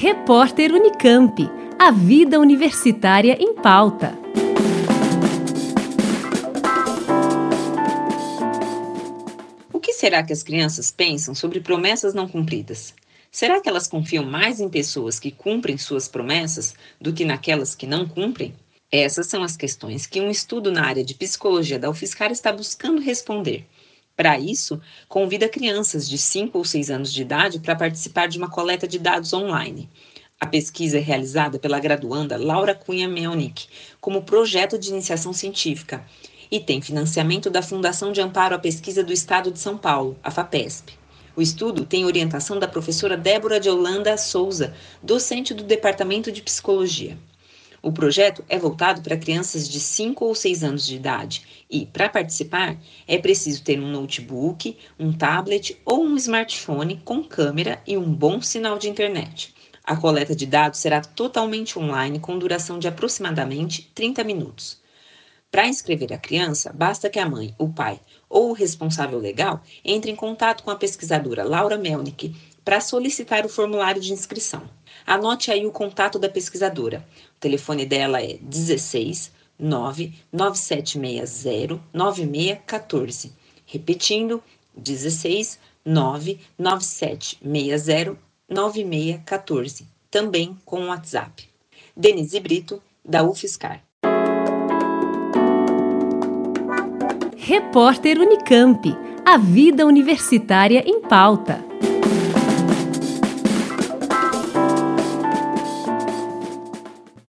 Repórter Unicamp. A vida universitária em pauta. O que será que as crianças pensam sobre promessas não cumpridas? Será que elas confiam mais em pessoas que cumprem suas promessas do que naquelas que não cumprem? Essas são as questões que um estudo na área de psicologia da UFSCar está buscando responder. Para isso, convida crianças de 5 ou 6 anos de idade para participar de uma coleta de dados online. A pesquisa é realizada pela graduanda Laura Cunha Melnick como projeto de iniciação científica e tem financiamento da Fundação de Amparo à Pesquisa do Estado de São Paulo, a FAPESP. O estudo tem orientação da professora Débora de Holanda Souza, docente do Departamento de Psicologia. O projeto é voltado para crianças de 5 ou 6 anos de idade e, para participar, é preciso ter um notebook, um tablet ou um smartphone com câmera e um bom sinal de internet. A coleta de dados será totalmente online com duração de aproximadamente 30 minutos. Para inscrever a criança, basta que a mãe, o pai ou o responsável legal entre em contato com a pesquisadora Laura Melnick para solicitar o formulário de inscrição. Anote aí o contato da pesquisadora. O telefone dela é 16 99760 9614. Repetindo, 16 99760 9614. Também com o WhatsApp. Denise Brito, da UFSCar. Repórter Unicamp. A vida universitária em pauta.